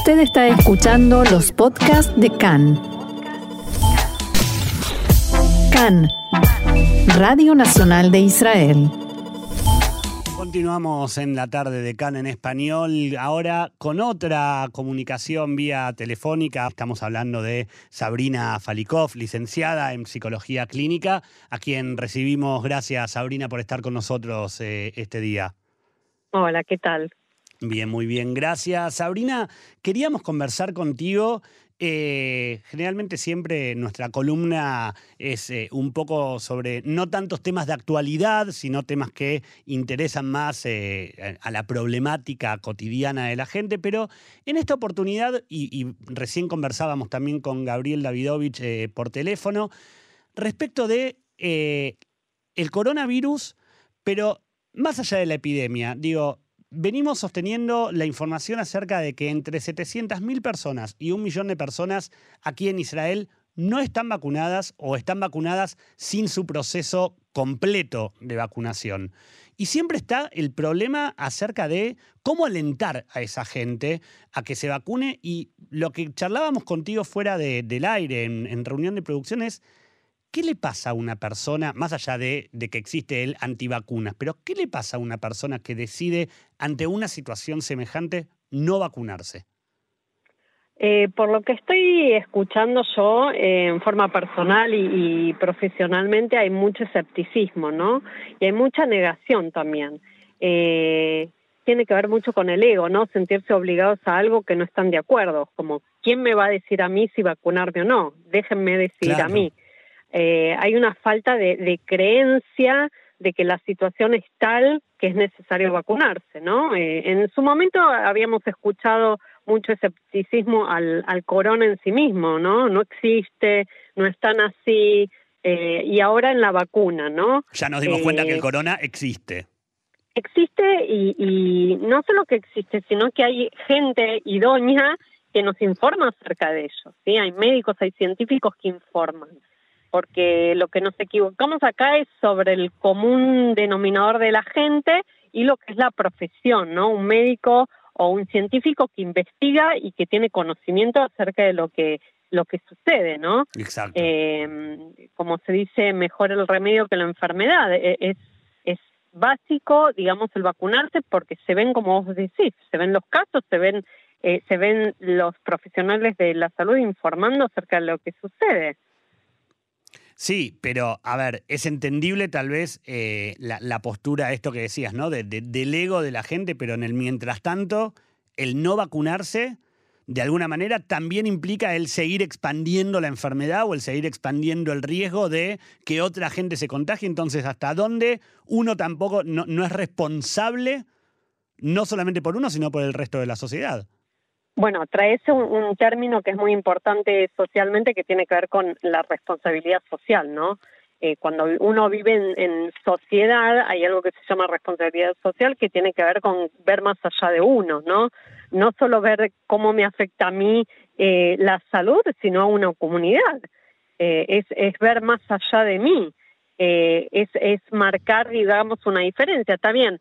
Usted está escuchando los podcasts de CAN. CAN, Radio Nacional de Israel. Continuamos en la tarde de CAN en español, ahora con otra comunicación vía telefónica. Estamos hablando de Sabrina Falikov, licenciada en Psicología Clínica, a quien recibimos. Gracias, Sabrina, por estar con nosotros eh, este día. Hola, ¿qué tal? Bien, muy bien, gracias. Sabrina, queríamos conversar contigo. Eh, generalmente siempre nuestra columna es eh, un poco sobre no tantos temas de actualidad, sino temas que interesan más eh, a la problemática cotidiana de la gente, pero en esta oportunidad, y, y recién conversábamos también con Gabriel Davidovich por teléfono, respecto de el coronavirus, pero más allá de la epidemia, digo, venimos sosteniendo la información acerca de que entre 700.000 personas y un millón de personas aquí en Israel no están vacunadas o están vacunadas sin su proceso completo de vacunación. Y siempre está el problema acerca de cómo alentar a esa gente a que se vacune y lo que charlábamos contigo fuera del aire en, en reunión de producción es ¿Qué le pasa a una persona, más allá de, que existe el antivacunas, pero qué le pasa a una persona que decide ante una situación semejante no vacunarse? Eh, por lo que estoy escuchando yo, eh, en forma personal y, profesionalmente, hay mucho escepticismo, ¿no? Y hay mucha negación también. Eh, tiene que ver mucho con el ego, ¿no? Sentirse obligados a algo que no están de acuerdo, como ¿quién me va a decir a mí si vacunarme o no? Déjenme decir a mí. Eh, hay una falta de, creencia de que la situación es tal que es necesario vacunarse, ¿no? Eh, en su momento habíamos escuchado mucho escepticismo al, corona en sí mismo, ¿no? No existe, no es tan así, eh, y ahora en la vacuna, ¿no? Ya nos dimos cuenta que el corona existe. Existe y, y no solo que existe, sino que hay gente idónea que nos informa acerca de ello, ¿sí? Hay médicos, hay científicos que informan porque lo que nos equivocamos acá es sobre el común denominador de la gente y lo que es la profesión, ¿no? Un médico o un científico que investiga y que tiene conocimiento acerca de lo que lo que sucede, ¿no? Exacto. Eh, como se dice, mejor el remedio que la enfermedad. E, es, es básico, digamos, el vacunarse porque se ven, como vos decís, se ven los casos, se ven, eh, se ven los profesionales de la salud informando acerca de lo que sucede. Sí, pero a ver, es entendible tal vez eh, la, postura, esto que decías, ¿no? De, del ego de la gente, pero en el mientras tanto, el no vacunarse, de alguna manera, también implica el seguir expandiendo la enfermedad o el seguir expandiendo el riesgo de que otra gente se contagie. Entonces, ¿hasta dónde uno tampoco no es responsable, no solamente por uno, sino por el resto de la sociedad? Bueno, traes un, un, término que es muy importante socialmente que tiene que ver con la responsabilidad social, ¿no? Eh, cuando uno vive en, sociedad hay algo que se llama responsabilidad social que tiene que ver con ver más allá de uno, ¿no? No solo ver cómo me afecta a mí eh, la salud, sino a una comunidad. Eh, es, es ver más allá de mí, es, es marcar, digamos, una diferencia. Está bien,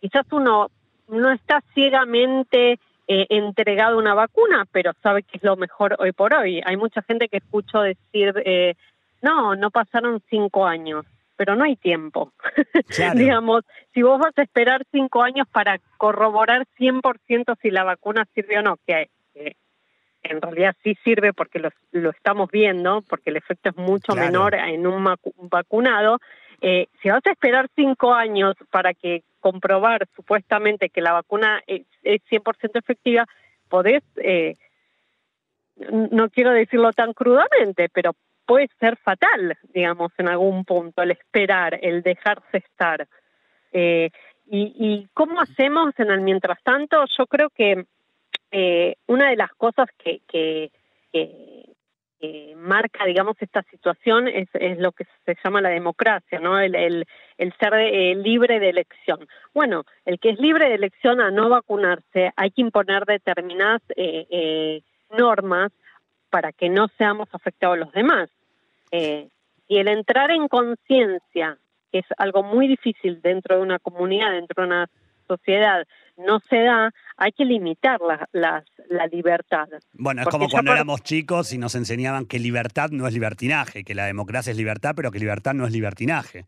quizás uno no está ciegamente eh, entregado una vacuna, pero sabe que es lo mejor hoy por hoy. Hay mucha gente que escucho decir, eh, no, no pasaron cinco años, pero no hay tiempo. Digamos, si vos vas a esperar cinco años para corroborar 100% si la vacuna sirve o no, que en realidad sí sirve porque lo, lo, estamos viendo, porque el efecto es mucho menor en un vacunado, eh, si vas a esperar cinco años para que comprobar supuestamente que la vacuna es, 100% efectiva, podés, eh, no quiero decirlo tan crudamente, pero puede ser fatal, digamos, en algún punto, el esperar, el dejarse estar. Eh, y, y, cómo hacemos en el mientras tanto? Yo creo que eh, una de las cosas que, que, que, marca, digamos, esta situación es, es, lo que se llama la democracia, ¿no? El, el, el ser eh, libre de elección. Bueno, el que es libre de elección a no vacunarse, hay que imponer determinadas eh, eh, normas para que no seamos afectados los demás. y el entrar en conciencia, que es algo muy difícil dentro de una comunidad, dentro de una sociedad, no se da, hay que limitar la, la, la libertad. Bueno, es como cuando éramos chicos y nos enseñaban que libertad no es libertinaje, que la democracia es libertad, pero que libertad no es libertinaje.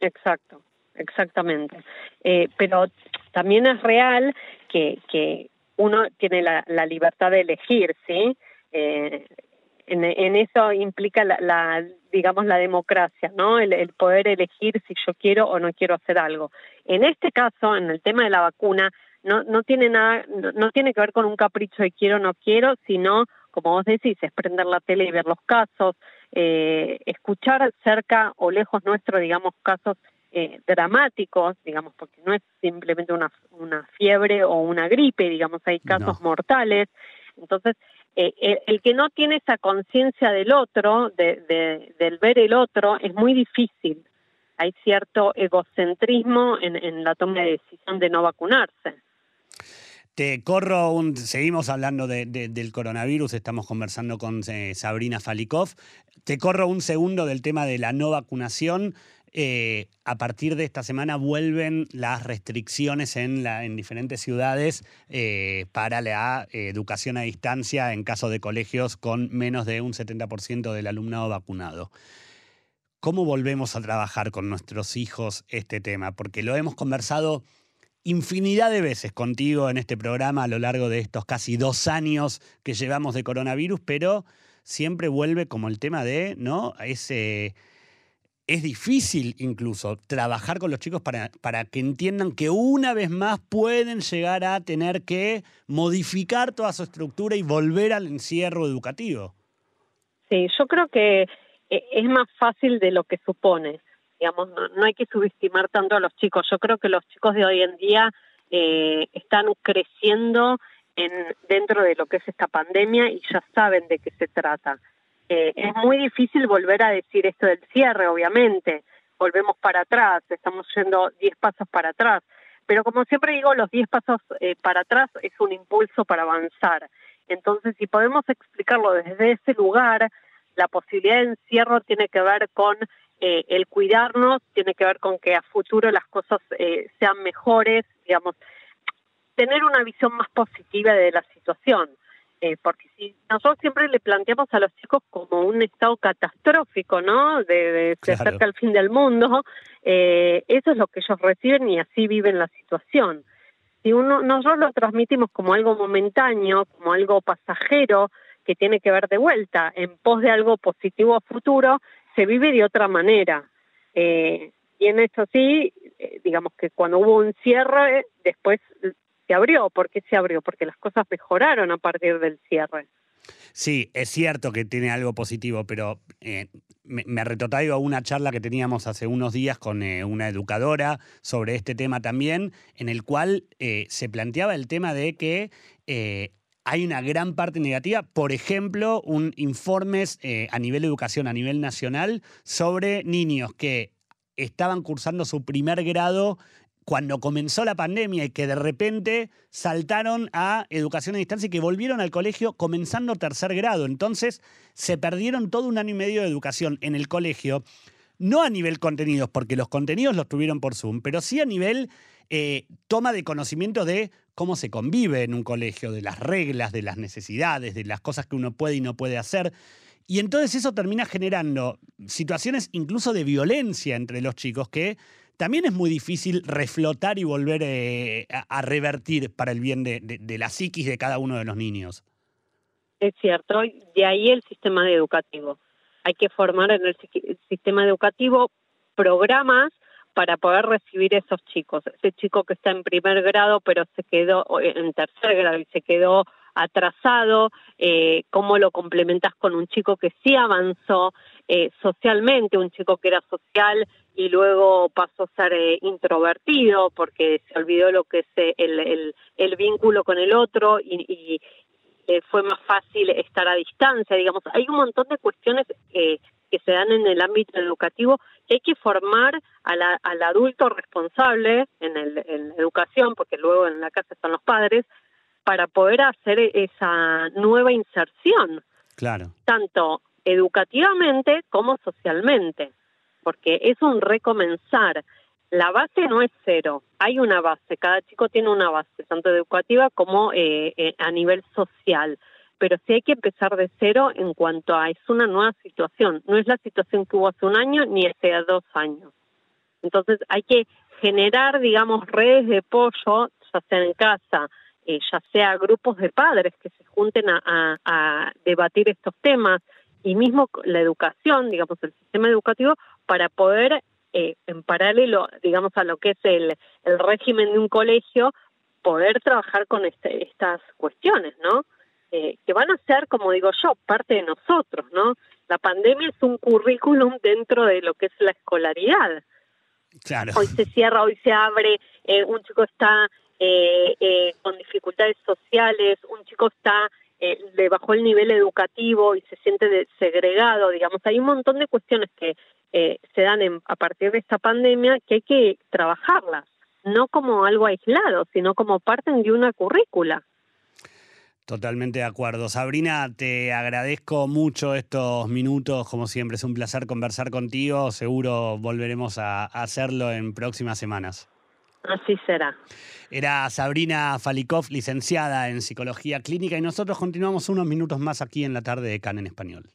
Exacto, exactamente. Eh, pero también es real que, que uno tiene la, la libertad de elegir, ¿sí? Eh, en, en, eso implica la, la, digamos, la democracia, ¿no? El, el, poder elegir si yo quiero o no quiero hacer algo. En este caso, en el tema de la vacuna, no, no tiene nada, no, no tiene que ver con un capricho de quiero o no quiero, sino, como vos decís, es prender la tele y ver los casos, eh, escuchar cerca o lejos nuestro, digamos, casos eh, dramáticos, digamos, porque no es simplemente una, una fiebre o una gripe, digamos, hay casos no. mortales. Entonces, eh, el, el, que no tiene esa conciencia del otro, de, de, del ver el otro, es muy difícil. Hay cierto egocentrismo en, en la toma de decisión de no vacunarse. Te corro un. Seguimos hablando de, de, del coronavirus, estamos conversando con eh, Sabrina Falikov. Te corro un segundo del tema de la no vacunación. Eh, a partir de esta semana vuelven las restricciones en, diferentes ciudades eh, para la educación a distancia en caso de colegios con menos de un 70% del alumnado vacunado. ¿Cómo volvemos a trabajar con nuestros hijos este tema? Porque lo hemos conversado infinidad de veces contigo en este programa a lo largo de estos casi dos años que llevamos de coronavirus, pero siempre vuelve como el tema de, ¿no? Ese es difícil incluso trabajar con los chicos para, para, que entiendan que una vez más pueden llegar a tener que modificar toda su estructura y volver al encierro educativo. Sí, yo creo que eh, es más fácil de lo que supone. Digamos, no, no hay que subestimar tanto a los chicos. Yo creo que los chicos de hoy en día eh, están creciendo en, dentro de lo que es esta pandemia y ya saben de qué se trata. Eh, es muy difícil volver a decir esto del cierre, obviamente. Volvemos para atrás, estamos yendo 10 pasos para atrás. Pero como siempre digo, los 10 pasos eh, para atrás es un impulso para avanzar. Entonces, si podemos explicarlo desde ese lugar, la posibilidad de encierro tiene que ver con eh, el cuidarnos, tiene que ver con que a futuro las cosas eh, sean mejores, digamos, tener una visión más positiva de la situación eh, porque si nosotros siempre le planteamos a los chicos como un estado catastrófico, ¿no? De, de se acerca el fin del mundo, eh, eso es lo que ellos reciben y así viven la situación. Si uno nosotros lo transmitimos como algo momentáneo, como algo pasajero que tiene que ver de vuelta en pos de algo positivo a futuro, se vive de otra manera. Eh, y en esto sí, eh, digamos que cuando hubo un cierre, después se abrió. ¿Por qué se abrió? Porque las cosas mejoraron a partir del cierre. Sí, es cierto que tiene algo positivo, pero eh, me, me retrotraigo a una charla que teníamos hace unos días con una educadora sobre este tema también, en el cual se planteaba el tema de que hay una gran parte negativa, por ejemplo, un informes eh, a nivel de educación, a nivel nacional, sobre niños que estaban cursando su primer grado cuando comenzó la pandemia y que de repente saltaron a educación a distancia y que volvieron al colegio comenzando tercer grado. Entonces se perdieron todo un año y medio de educación en el colegio, no a nivel contenidos, porque los contenidos los tuvieron por Zoom, pero sí a nivel eh, toma de conocimiento de cómo se convive en un colegio, de las reglas, de las necesidades, de las cosas que uno puede y no puede hacer. Y entonces eso termina generando situaciones incluso de violencia entre los chicos que también es muy difícil reflotar y volver eh, a, revertir para el bien de, de, de, la psiquis de cada uno de los niños. Es cierto, de ahí el sistema educativo. Hay que formar en el, sistema educativo programas para poder recibir esos chicos. Ese chico que está en primer grado pero se quedó en tercer grado y se quedó atrasado, eh, cómo lo complementas con un chico que sí avanzó eh, socialmente, un chico que era social y luego pasó a ser eh, introvertido porque se olvidó lo que es eh, el, el, el vínculo con el otro y, y eh, fue más fácil estar a distancia, digamos. Hay un montón de cuestiones que se dan en el ámbito educativo que hay que formar a la, al adulto responsable en, el, en la educación, porque luego en la casa están los padres, para poder hacer esa nueva inserción. Claro. Tanto educativamente como socialmente porque es un recomenzar. La base no es cero, hay una base, cada chico tiene una base, tanto educativa como eh, eh, a nivel social, pero sí hay que empezar de cero en cuanto a es una nueva situación, no es la situación que hubo hace un año ni hace dos años. Entonces hay que generar, digamos, redes de apoyo, ya sea en casa, eh, ya sea grupos de padres que se junten a, a debatir estos temas y mismo la educación, digamos, el sistema educativo, para poder eh, en paralelo, digamos, a lo que es el, el régimen de un colegio, poder trabajar con este, estas cuestiones, ¿no? Eh, que van a ser, como digo yo, parte de nosotros, ¿no? La pandemia es un currículum dentro de lo que es la escolaridad. Claro. Hoy se cierra, hoy se abre, eh, un chico está con dificultades sociales, un chico está le bajó el nivel educativo y se siente segregado, digamos, hay un montón de cuestiones que eh, se dan a partir de esta pandemia que hay que trabajarlas, no como algo aislado, sino como parte de una currícula. Totalmente de acuerdo. Sabrina, te agradezco mucho estos minutos, como siempre, es un placer conversar contigo, seguro volveremos a hacerlo en próximas semanas. Así será. Era Sabrina Falikov, licenciada en Psicología Clínica, y nosotros continuamos unos minutos más aquí en la tarde de CAN en Español.